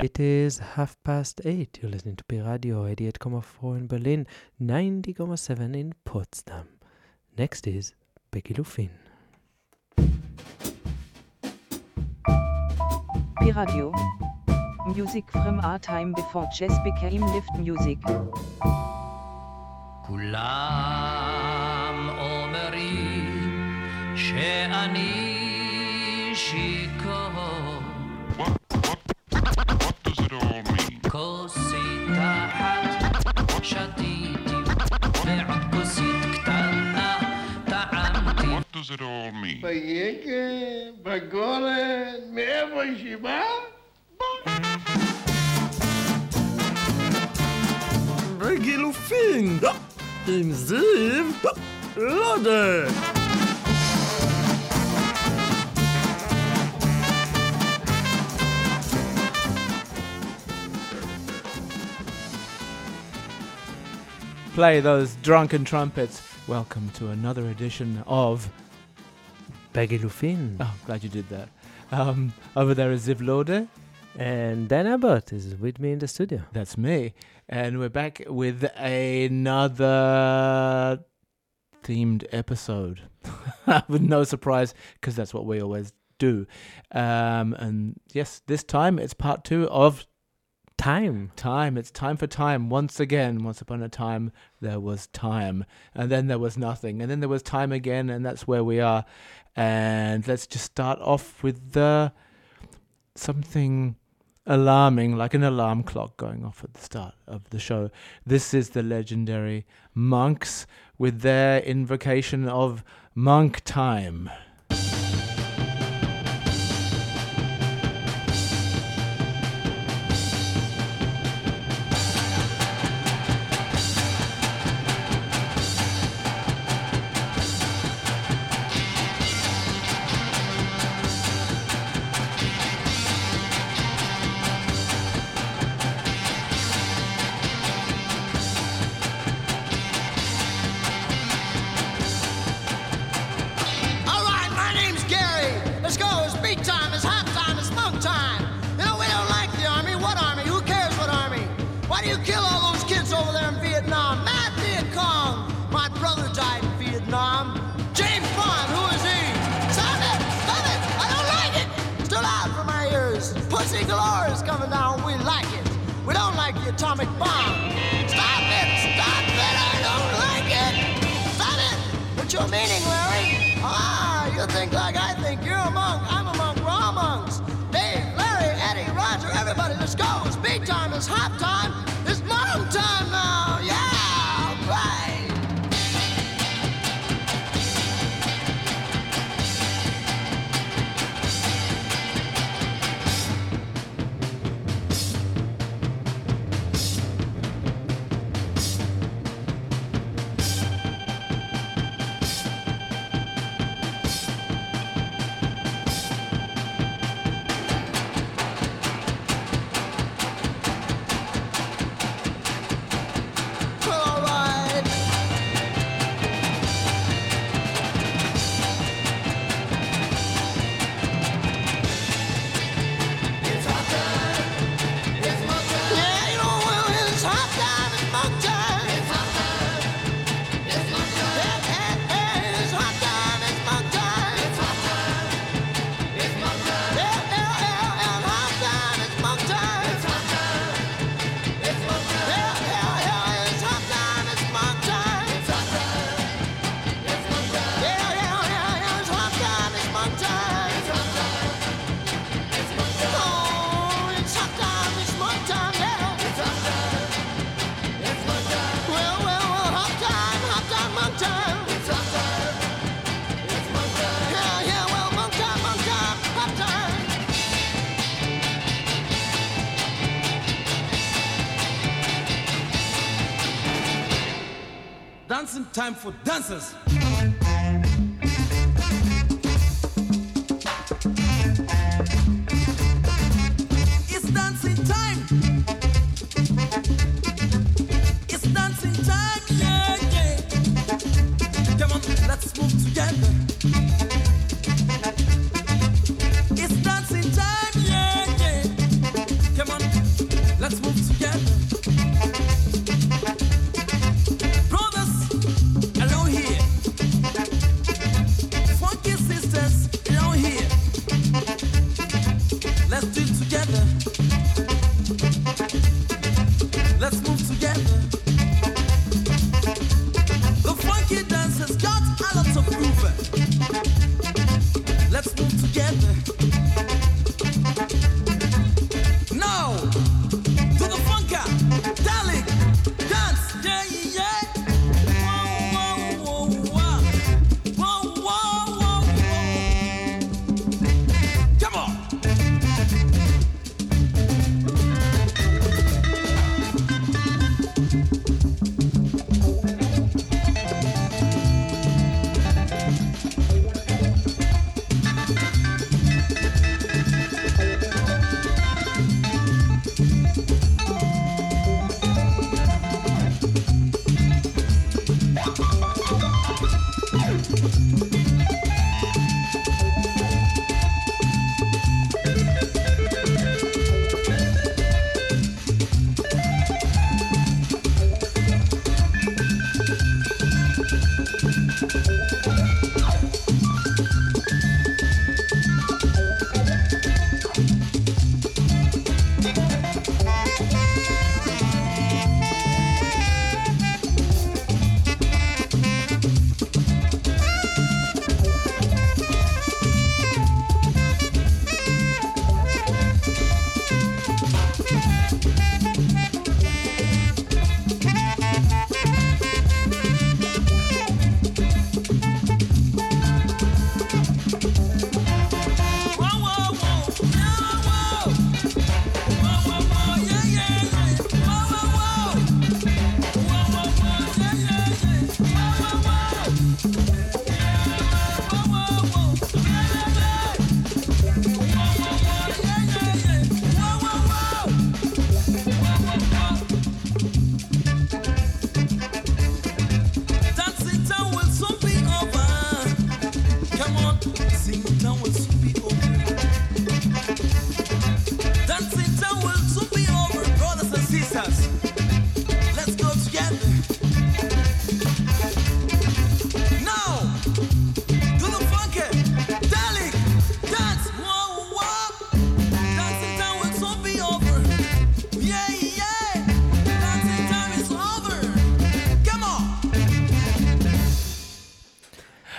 It is half past eight. You're listening to Pi Radio 88.4 in Berlin, 90.7 in Potsdam. Next is Becky Lufin. Pi Radio. Music from our time before jazz became lift music. שתיתי ועוד כוסית קטנה טעמתי What does it all mean? ביקב, בגולן, מאיפה היא באה? בגילופין, עם זיו, לא יודע. Play those drunken trumpets. Welcome to another edition of. Begilufin. Oh, glad you did that. Um, over there is Ziv Lode. And Dan Abbott is with me in the studio. That's me. And we're back with another themed episode. with no surprise, because that's what we always do. Um, and yes, this time it's part two of Time. time. It's time for time. Once again, once upon a time, there was time. And then there was nothing. And then there was time again, and that's where we are. And let's just start off with the something alarming, like an alarm clock going off at the start of the show. This is the legendary monks with their invocation of monk time. It's hot time. Time for dancers.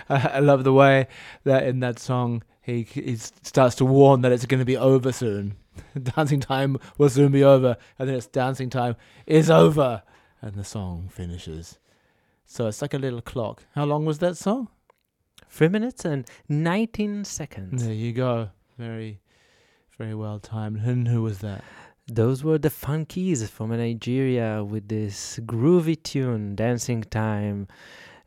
I I love the way that in that song he he starts to warn that it's going to be over soon. dancing time will soon be over, and then it's dancing time is over, and the song finishes. So it's like a little clock. How long was that song? Three minutes and 19 seconds. There you go. Very, very well timed. And who was that? Those were the Funkees from Nigeria with this groovy tune, Dancing Time.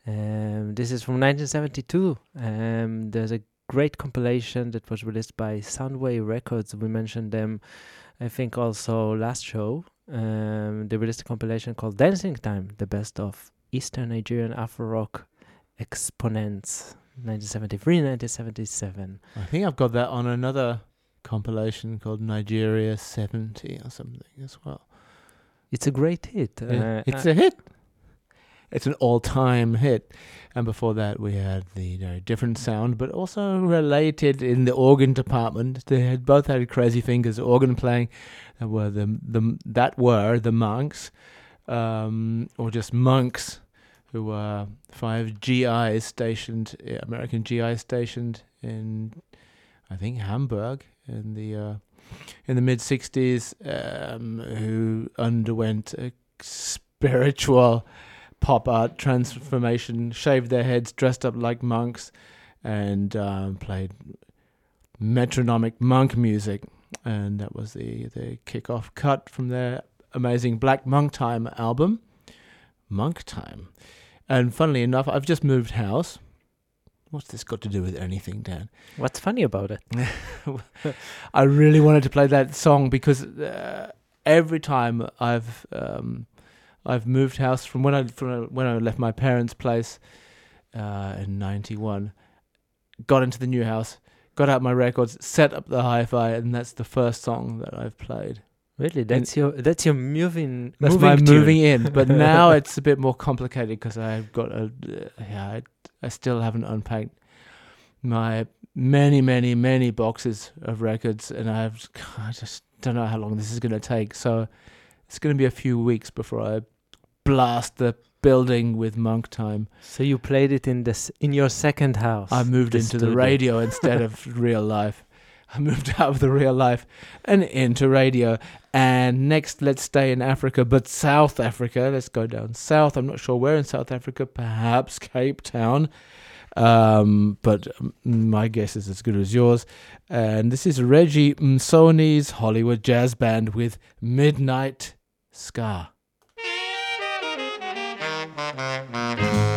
Um, this is from 1972. Um, there's a great compilation that was released by Soundway Records. We mentioned them, I think, also last show. Um, they released a compilation called Dancing Time, the best of Eastern Nigerian Afro rock exponents, 1973 1977. I think I've got that on another compilation called Nigeria 70 or something as well. It's a great hit. Yeah, Uh, it's uh, a hit. It's an all-time hit. And before that, we had the very different sound, but also related in the organ department. They had both had crazy fingers organ playing. That were the the that were the monks, um, or just monks, who were five GIs stationed, uh, American GIs stationed in, I think Hamburg in the uh, in the mid '60s, um, who underwent a spiritual pop art transformation, shaved their heads, dressed up like monks, and um, played metronomic monk music. And that was the the kickoff cut from their amazing Black Monk Time album, Monk Time. And funnily enough, I've just moved house. What's this got to do with anything, Dan? What's funny about it? I really wanted to play that song because uh, every time I've um, I've moved house from when I from when I left my parents' place uh, in '91, got into the new house, got out my records, set up the hi-fi, and that's the first song that I've played. Really, that's your that's your moving. That's moving my tune. moving in. But now it's a bit more complicated because I've got a. Uh, yeah, I, I still haven't unpacked my many, many, many boxes of records, and I've I just don't know how long this is going to take. So it's going to be a few weeks before I blast the building with Monk Time. So you played it in this in your second house. I moved the into the radio instead of real life. I moved out of the real life and into radio. And next, let's stay in Africa, but South Africa. Let's go down south. I'm not sure where in South Africa. Perhaps Cape Town. Um, but um, my guess is as good as yours. And this is Reggie Msomi's Hollywood Jazz Band with Midnight Ska. Thank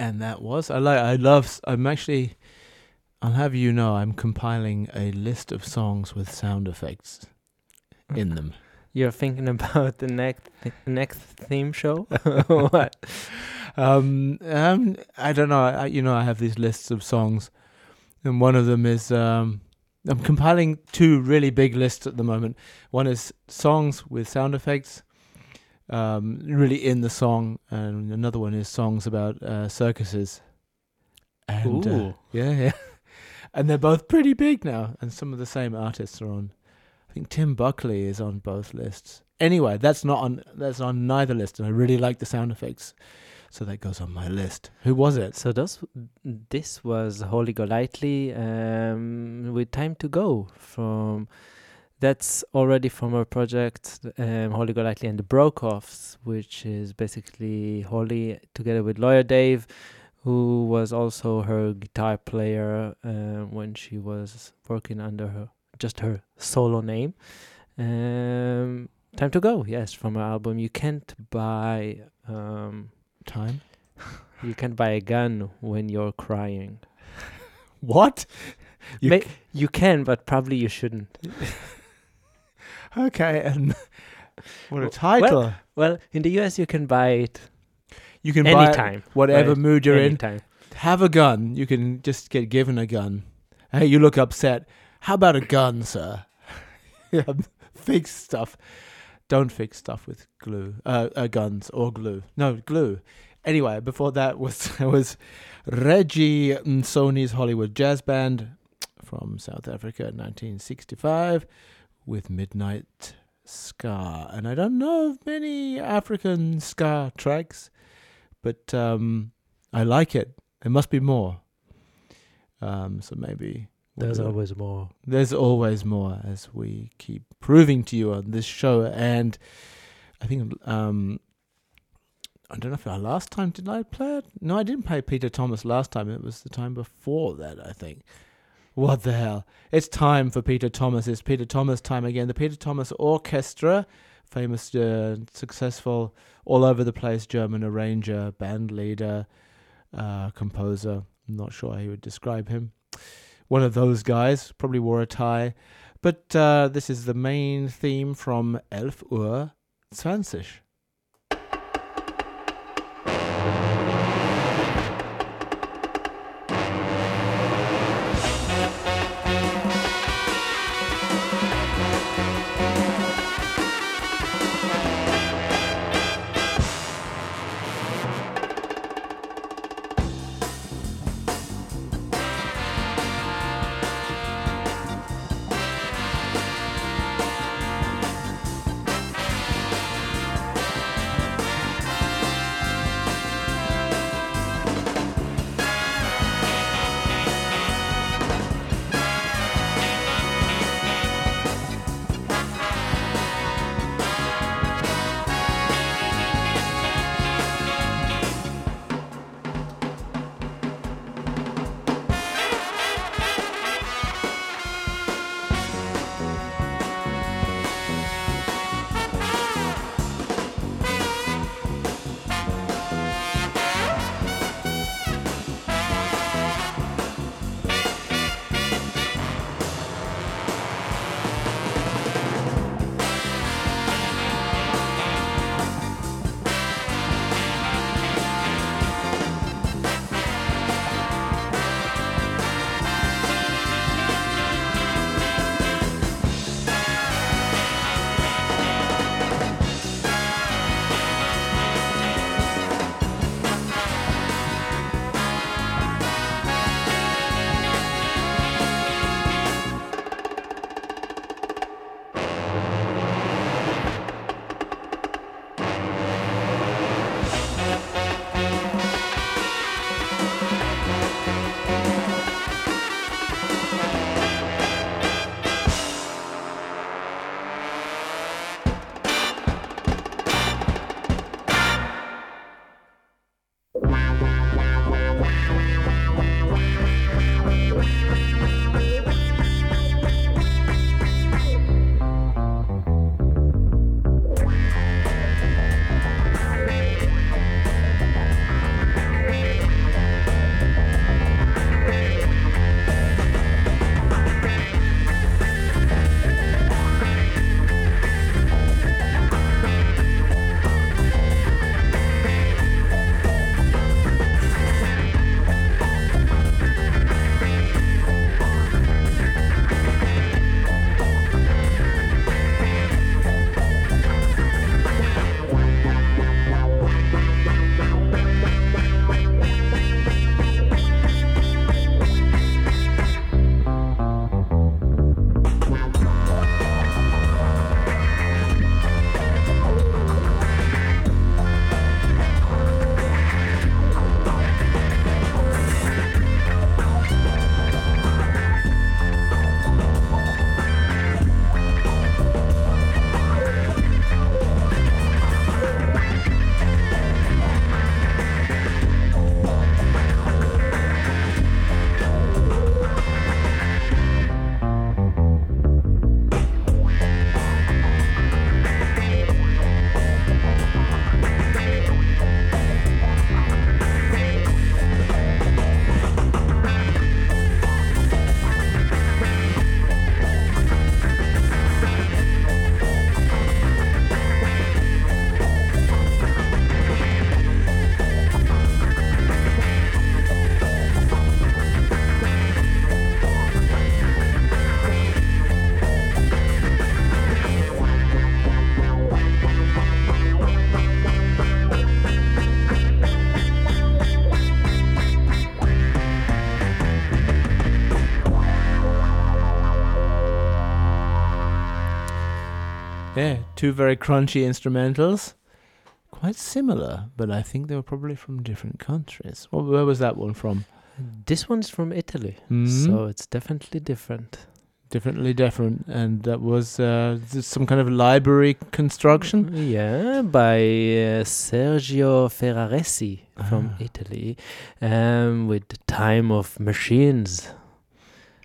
And that was I like I love I'm actually I'll have you know I'm compiling a list of songs with sound effects in them. You're thinking about the next th- next theme show? what? Um, um I don't know. I, you know I have these lists of songs, and one of them is um I'm compiling two really big lists at the moment. One is songs with sound effects, um, really in the song, and another one is songs about uh, circuses. And uh, yeah, yeah, and they're both pretty big now, and some of the same artists are on. I think Tim Buckley is on both lists. Anyway, that's not on. That's on neither list, and I really like the sound effects, so that goes on my list. Who was it? So those, this was Holly Golightly um, with Time to Go from. That's already from her project, um, Holly Golightly and the Brokeoffs, which is basically Holly together with Lawyer Dave, who was also her guitar player um, when she was working under her just her solo name. Um, Time to Go, yes, from her album. You can't buy um, Time. you can't buy a gun when you're crying. What? You May- you can, but probably you shouldn't. Okay, and what a title! Well, in the US, you can buy it you can buy it anytime. whatever right? mood you're in. anytime. Have a gun. You can just get given a gun. Hey, you look upset. How about a gun, sir? yeah, fix stuff. Don't fix stuff with glue, uh, uh, guns or glue. No, glue. Anyway, before that was was Reggie Msomi's Hollywood Jazz Band from South Africa, 1965, with Midnight Ska. And I don't know of many African ska tracks, but um, I like it. There must be more. Um, so maybe we'll There's it. always more. There's always more, as we keep proving to you on this show. And I think um, I don't know if our last time did I play it? No, I didn't play Peter Thomas last time. It was the time before that, I think. What the hell? It's time for Peter Thomas. It's Peter Thomas time again. The Peter Thomas Orchestra, famous, uh, successful, all over the place German arranger, band leader, uh, composer. I'm not sure how you would describe him. One of those guys, probably wore a tie. But uh, this is the main theme from Elf Uhr 20. Two very crunchy instrumentals. Quite similar, but I think they were probably from different countries. Well, where was that one from? This one's from Italy, Mhm. so it's definitely different. Definitely different, and that was uh, some kind of library construction. Yeah, by uh, Sergio Ferraresi from Ah. Italy, um, with the Time of Machines.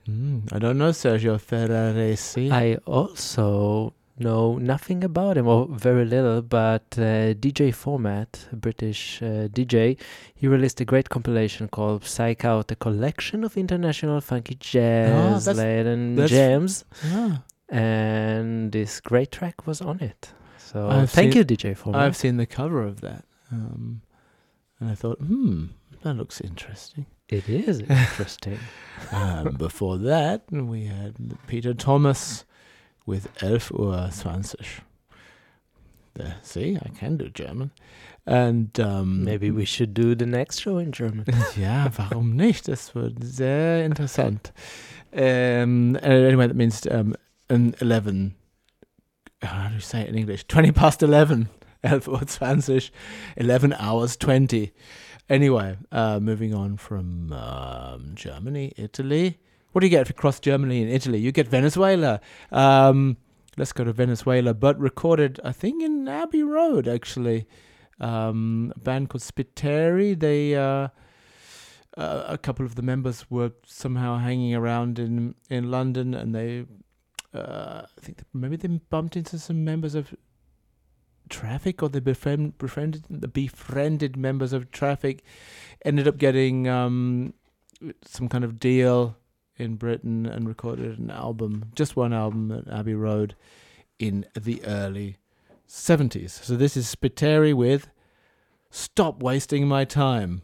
Mm, I don't know Sergio Ferraresi. I also know nothing about him, or very little, but uh, DJ Format, a British uh, DJ, he released a great compilation called Psych Out, a collection of international funky jazz, Latin that's- jams, Ah, and this great track was on it. So I've thank seen- you, DJ Format. I've seen the cover of that, um, and I thought, hmm, that looks interesting. It is interesting. um, before that, we had Peter Thomas with Elf Uhr 20. There, see, I can do German. And um, Maybe we should do the next show in German. yeah, warum nicht? Das wird sehr interessant. Um, anyway, that means um, an 11. How do you say it in English? 20 past 11. 11 Uhr 20. 11 hours 20. Anyway, uh, moving on from um, Germany, Italy. What do you get if you cross Germany and Italy? You get Venezuela. Um, let's go to Venezuela, but recorded, I think, in Abbey Road, actually. Um, a band called Spiteri. They, uh, uh, a couple of the members were somehow hanging around in in London, and they, uh, I think maybe they bumped into some members of Traffic, or they befriend, befriended the befriended members of Traffic, ended up getting um, some kind of deal in Britain and recorded an album, just one album at Abbey Road, in the early 70s. So this is Spiteri with Stop Wasting My Time.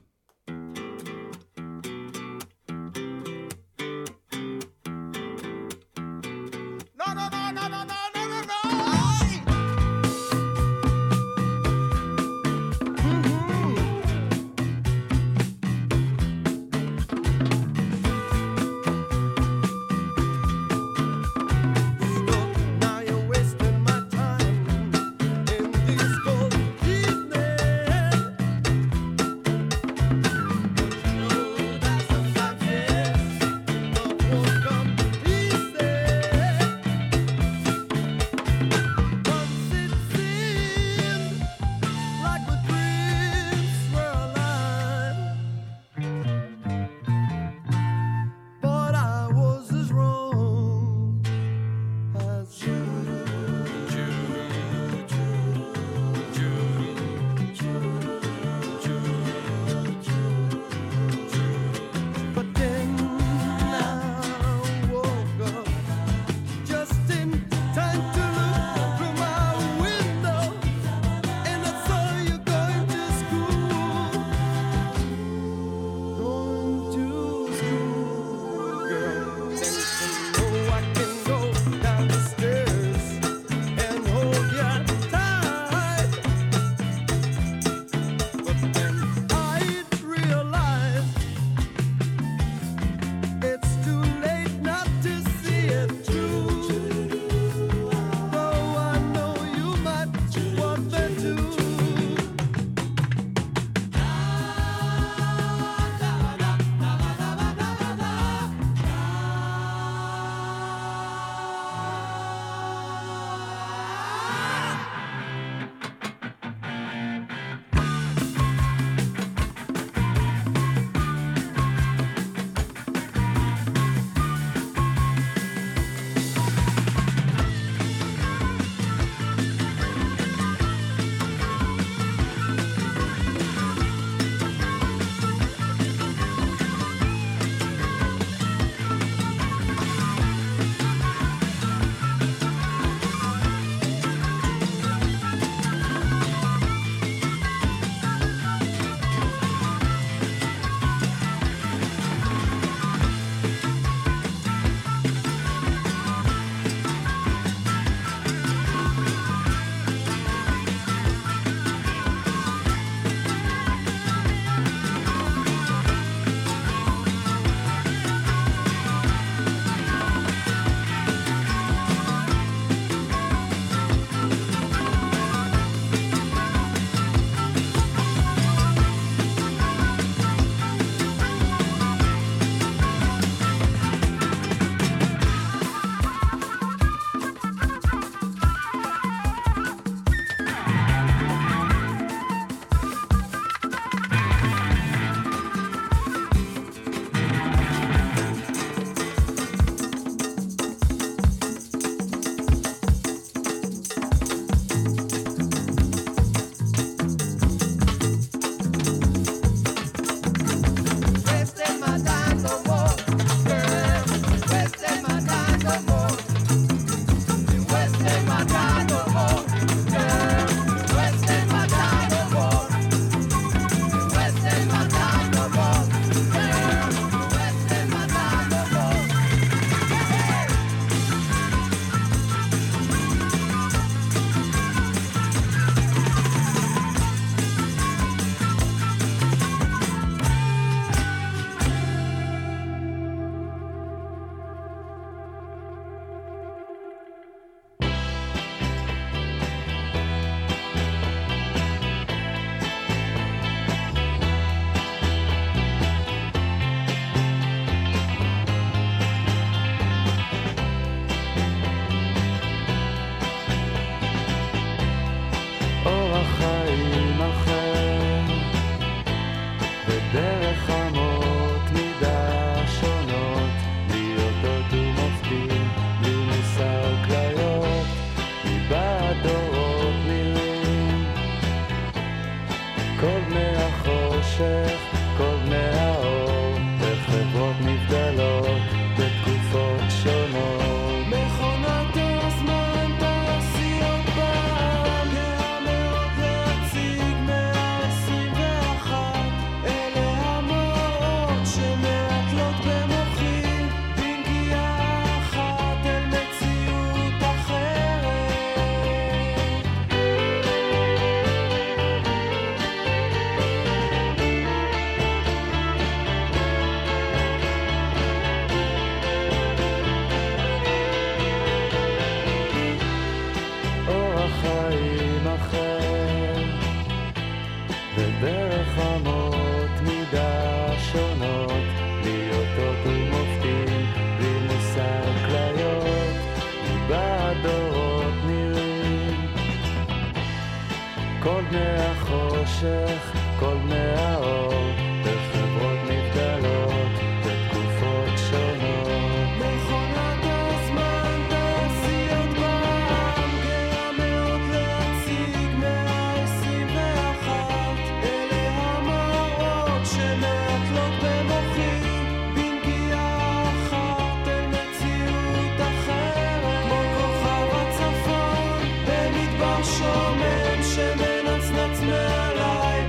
במדבר שומם שמנצנץ מעליי,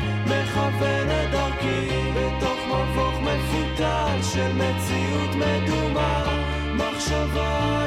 של מציאות מדומה. מחשבה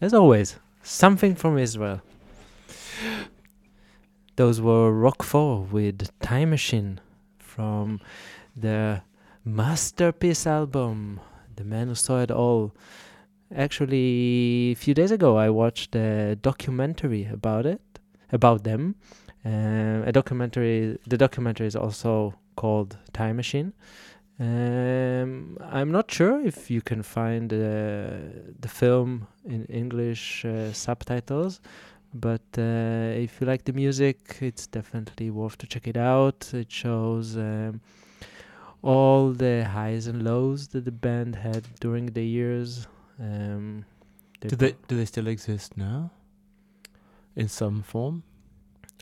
as always, something from Israel. Those were Rock 4 with Time Machine from the masterpiece album, The Man Who Saw It All. Actually, a few days ago, I watched a documentary about it, about them. Uh, a documentary. The documentary is also called Time Machine. Um, I'm not sure if you can find uh, the film in English uh, subtitles, but uh, if you like the music, it's definitely worth to check it out. It shows um, all the highs and lows that the band had during the years. Um, Do they do they still exist now? In some form?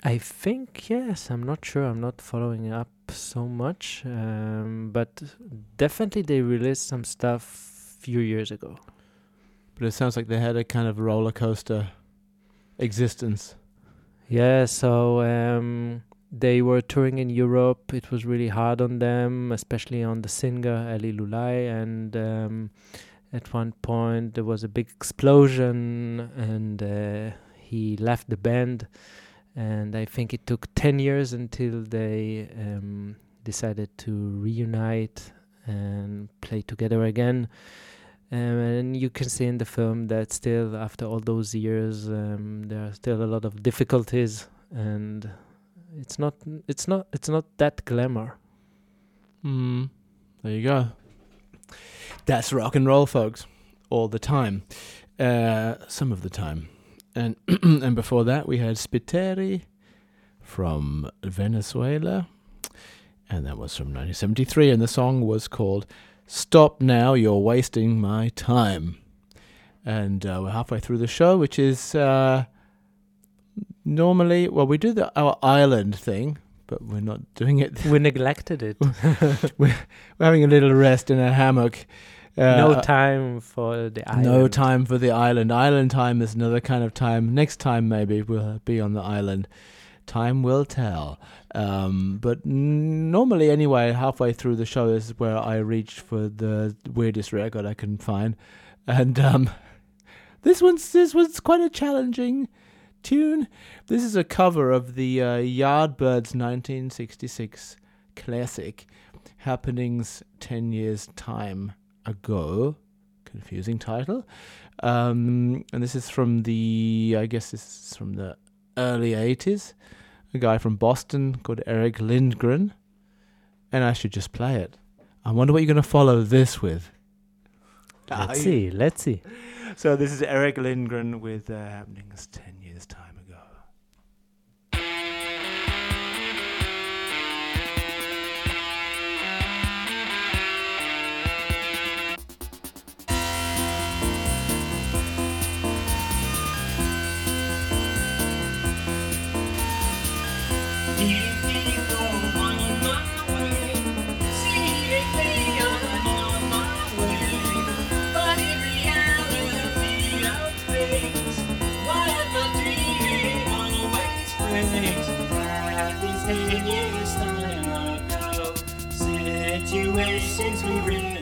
I think yes. I'm not sure. I'm not following up so much, um, but definitely they released some stuff few years ago. But it sounds like they had a kind of roller coaster existence. Yeah, so um, they were touring in Europe. It was really hard on them, especially on the singer Eli Lulai. And um, at one point, there was a big explosion, and uh, he left the band. And I think it took 10 years until they um, decided to reunite and play together again. Um, and you can see in the film that still, after all those years, um, there are still a lot of difficulties, and it's not, it's not, it's not that glamour. Hmm. There you go. That's rock and roll, folks. All the time. Uh, some of the time. And and before that we had Spiteri from Venezuela. And that was from 1973 and the song was called Stop Now You're Wasting My Time. And uh, we're halfway through the show which is uh, normally well we do the our island thing but we're not doing it We neglected it. we're having a little rest in a hammock. Uh, no time for the island. No time for the island. Island time is another kind of time. Next time, maybe we'll be on the island. Time will tell. Um, but n- normally, anyway, halfway through the show is where I reach for the weirdest record I can find, and um, this one's this one's quite a challenging tune. This is a cover of the uh, Yardbirds 1966 classic, Happenings 10 Years Time Ago. confusing title. Um, and this is from the, I guess this is from the early 80s. A guy from Boston called Erik Lindgren. And I should just play it. I wonder what you're going to follow this with. Let's see. Let's see. So this is Erik Lindgren with uh, Happenings 10 years time Situations we really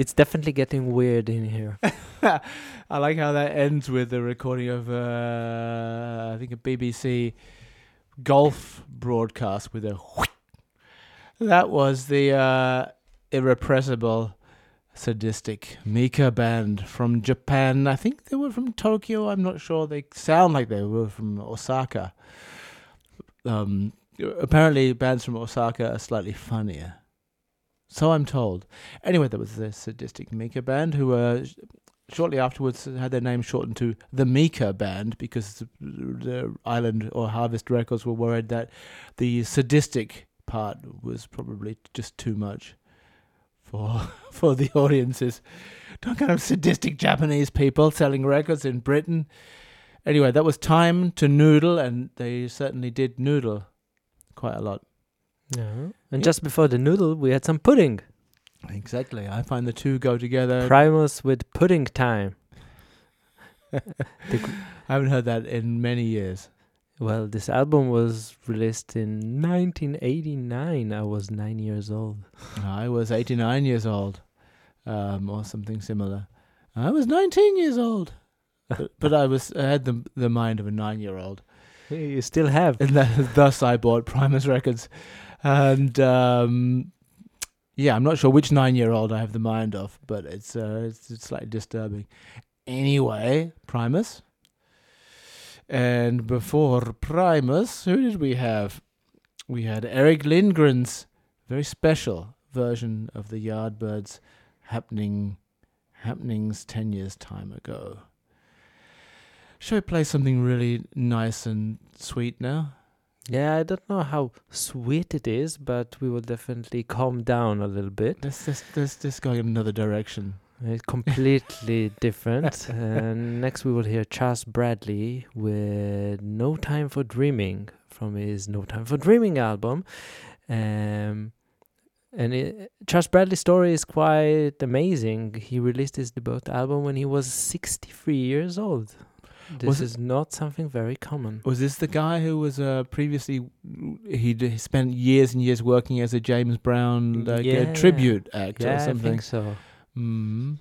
it's definitely getting weird in here. I like how that ends with the recording of uh, I think a BBC golf broadcast with a. That was the uh, irrepressible, sadistic Mika band from Japan. I think they were from Tokyo. I'm not sure. They sound like they were from Osaka. Um, apparently, bands from Osaka are slightly funnier. So I'm told. Anyway, there was the sadistic Mika band who uh, shortly afterwards had their name shortened to the Mika band because the, Island or Harvest Records were worried that the sadistic part was probably just too much. for for the audiences. Don't kind of sadistic Japanese people selling records in Britain. Anyway, that was time to noodle, and they certainly did noodle quite a lot. Yeah. And Yeah. just before the noodle, we had some pudding. Exactly. I find the two go together. Primus with pudding time. I haven't heard that in many years. Well, this album was released in 1989. I was nine years old. I was 89 years old, um, or something similar. I was 19 years old, but, but I was I had the the mind of a nine year old, You still have. and that, thus I bought Primus Records, and um, yeah, I'm not sure which nine year old I have the mind of, but it's uh, it's, it's slightly disturbing. Anyway, Primus, and before Primus, who did we have? We had Erik Lindgren's very special version of the Yardbirds happening happenings ten years time ago. Shall we play something really nice and sweet now? Yeah, I don't know how sweet it is, but we will definitely calm down a little bit. Let's just let's just go in another direction. It's completely different. and next, we will hear Charles Bradley with "No Time for Dreaming" from his "No Time for Dreaming" album. Um, and it, Charles Bradley's story is quite amazing. He released his debut album when he was 63 years old. This Was it- is not something very common. Was this the guy who was uh, previously he spent years and years working as a James Brown like Yeah. tribute act yeah, or I something? think so. Mm.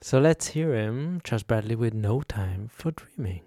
So let's hear him, Charles Bradley, with "No Time for Dreaming."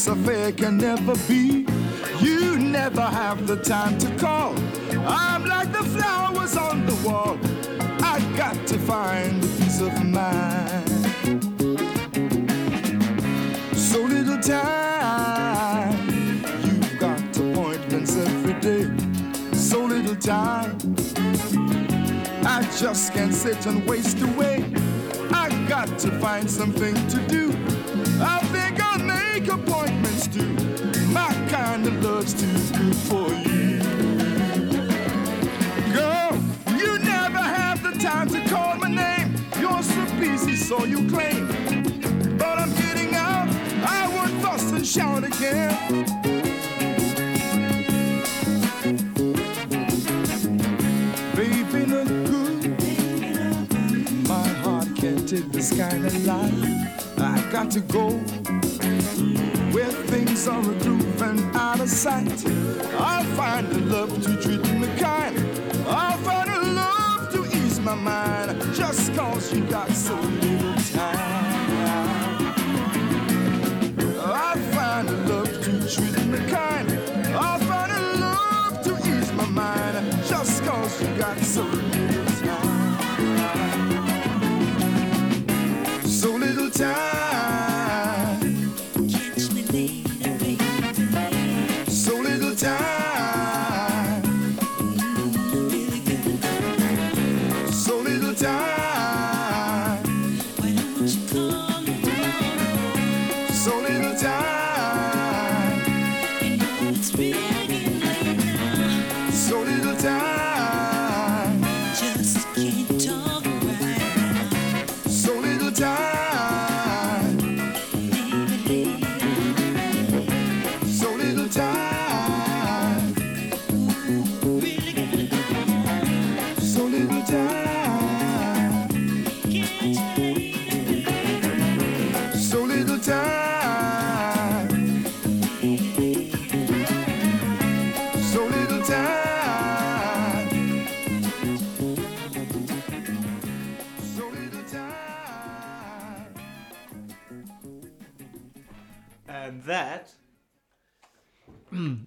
This affair can never be. You never have the time to call. I'm like the flowers on the wall. I got to find a peace of mind. So little time. You've got appointments every day. So little time. I just can't sit and waste away. I got to find something to do. I think I'll make too. My kind of love's too good for you. Girl, you never have the time to call my name. You're so busy, so you claim. But I'm getting out. I won't fuss and shout again. Baby, look good. My heart can't take this kind of life. I got to go and out of sight. I'll find a love to treat me kind. I'll find a love to ease my mind. Just cause you got so little time. I'll find a love to treat me kind. I'll find a love to ease my mind. Just cause you got so little time. So little time.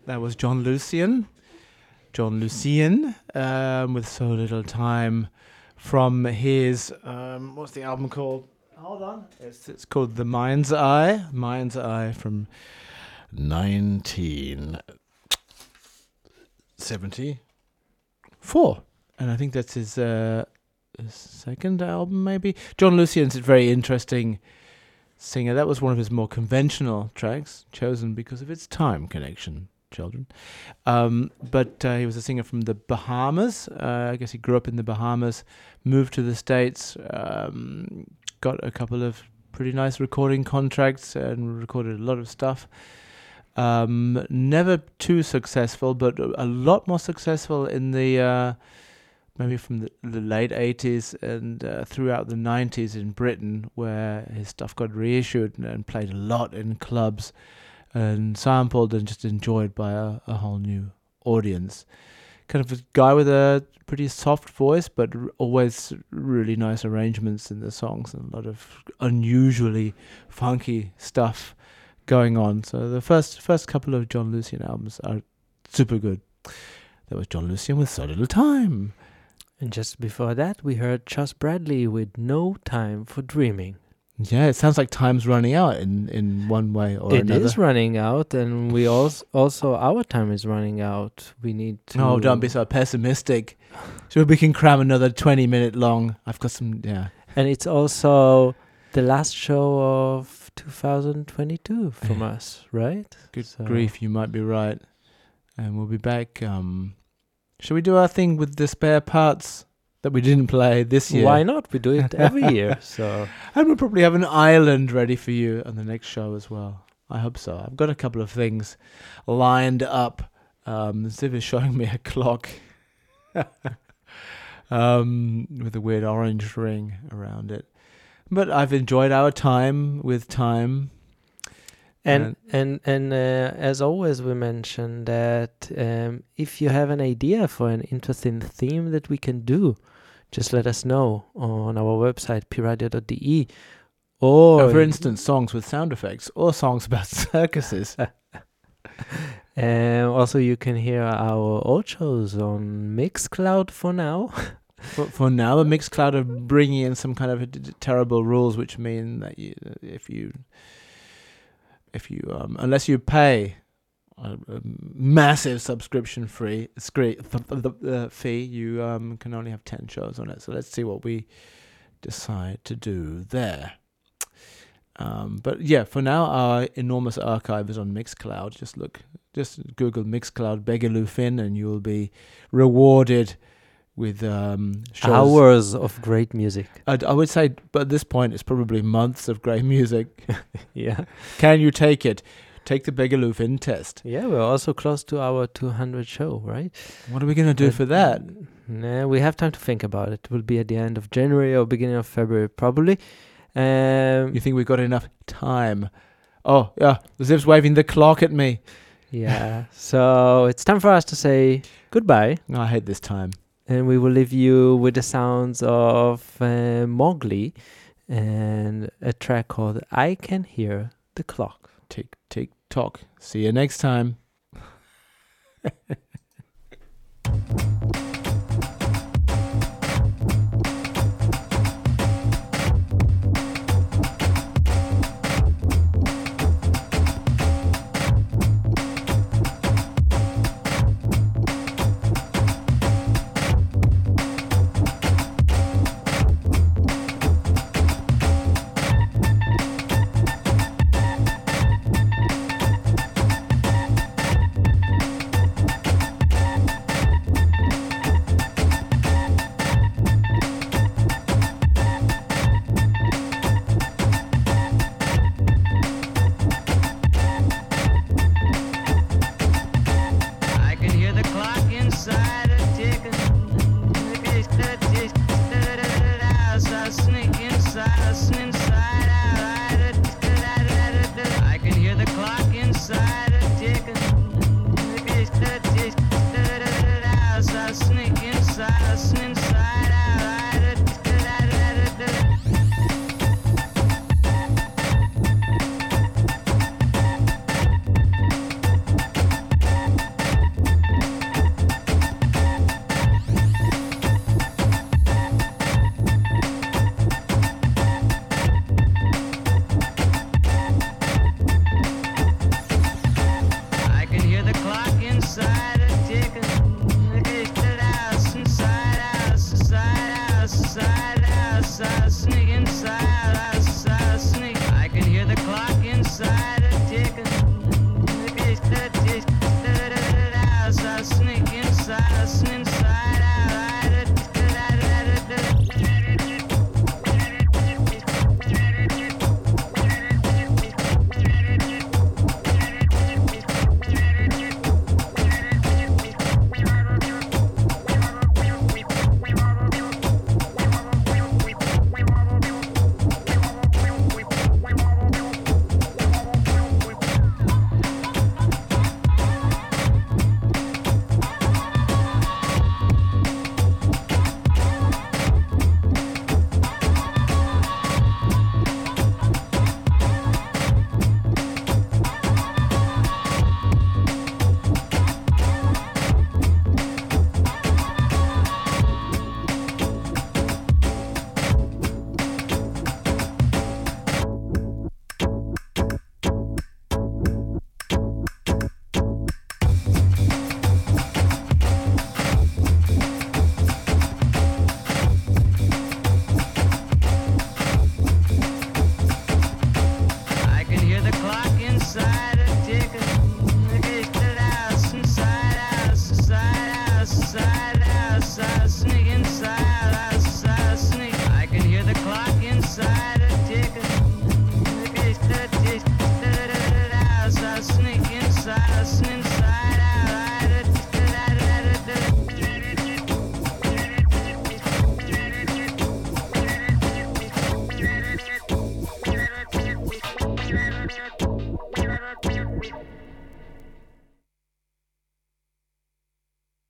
That was Jon Lucien. Jon Lucien um, with so little time from his um, what's the album called? Hold on, it's it's called The Mind's Eye. Mind's Eye from nineteen seventy four, and I think that's his uh, his second album, maybe. Jon Lucien's a very interesting singer. That was one of his more conventional tracks, chosen because of its time connection, children. Um, but uh, he was a singer from the Bahamas. Uh, I guess he grew up in the Bahamas, moved to the States, um, got a couple of pretty nice recording contracts, and recorded a lot of stuff. Um, never too successful, but a lot more successful in the uh, maybe from the, the late 80s and uh, throughout the 90s in Britain, where his stuff got reissued and, and played a lot in clubs and sampled and just enjoyed by a, a whole new audience. Kind of a guy with a pretty soft voice, but r- always really nice arrangements in the songs and a lot of unusually funky stuff going on. So the first first couple of Jon Lucien albums are super good. There was Jon Lucien with So Little Time. And just before that, we heard Chas Bradley with No Time for Dreaming. Yeah, it sounds like time's running out in, in one way or It another. It is running out, and we also also our time is running out. We need to. Oh, don't be so pessimistic. So we can cram another 20 minute long. I've got some, yeah. And it's also the last show of 2022 from Yeah. us, right? Good So- grief, you might be right. And we'll be back. Um, shall we do our thing with the spare parts that we didn't play this year? Why not? We do it every year. So And we'll probably have an island ready for you on the next show as well. I hope so. I've got a couple of things lined up. Um, Ziv is showing me a clock um, with a weird orange ring around it. But I've enjoyed our time with time. and and and uh, as always, we mention that um, if you have an idea for an interesting theme that we can do, just let us know on our website piradio.de, Or for instance, songs with sound effects or songs about circuses. Um, also, you can hear our old shows on Mixcloud for now. for, for now, the Mixcloud are bringing in some kind of d- terrible rules, which mean that you, if you, if you, um, unless you pay a, a massive subscription free scree- th- th- th- uh, fee, you um, can only have ten shows on it. So let's see what we decide to do there. Um, but yeah, for now, our enormous archive is on Mixcloud. Just look, just Google Mixcloud Begilufin, and you will be rewarded with um, shows. Hours of great music. I'd, I would say, but at this point, it's probably months of great music. Yeah. Can you take it? Take the Begilufin test. Yeah, we're also close to our 200 show, right? What are we gonna do But, for that? Nah, we have time to think about it. It will be at the end of January or beginning of February, probably. Um, You think we've got enough time? Oh yeah, the Ziv's waving the clock at me. yeah. so it's time for us to say goodbye. I hate this time. and we will leave you with the sounds of uh, Mawglee and a track called I Can Hear the Clock. Tick tick tock. See you next time.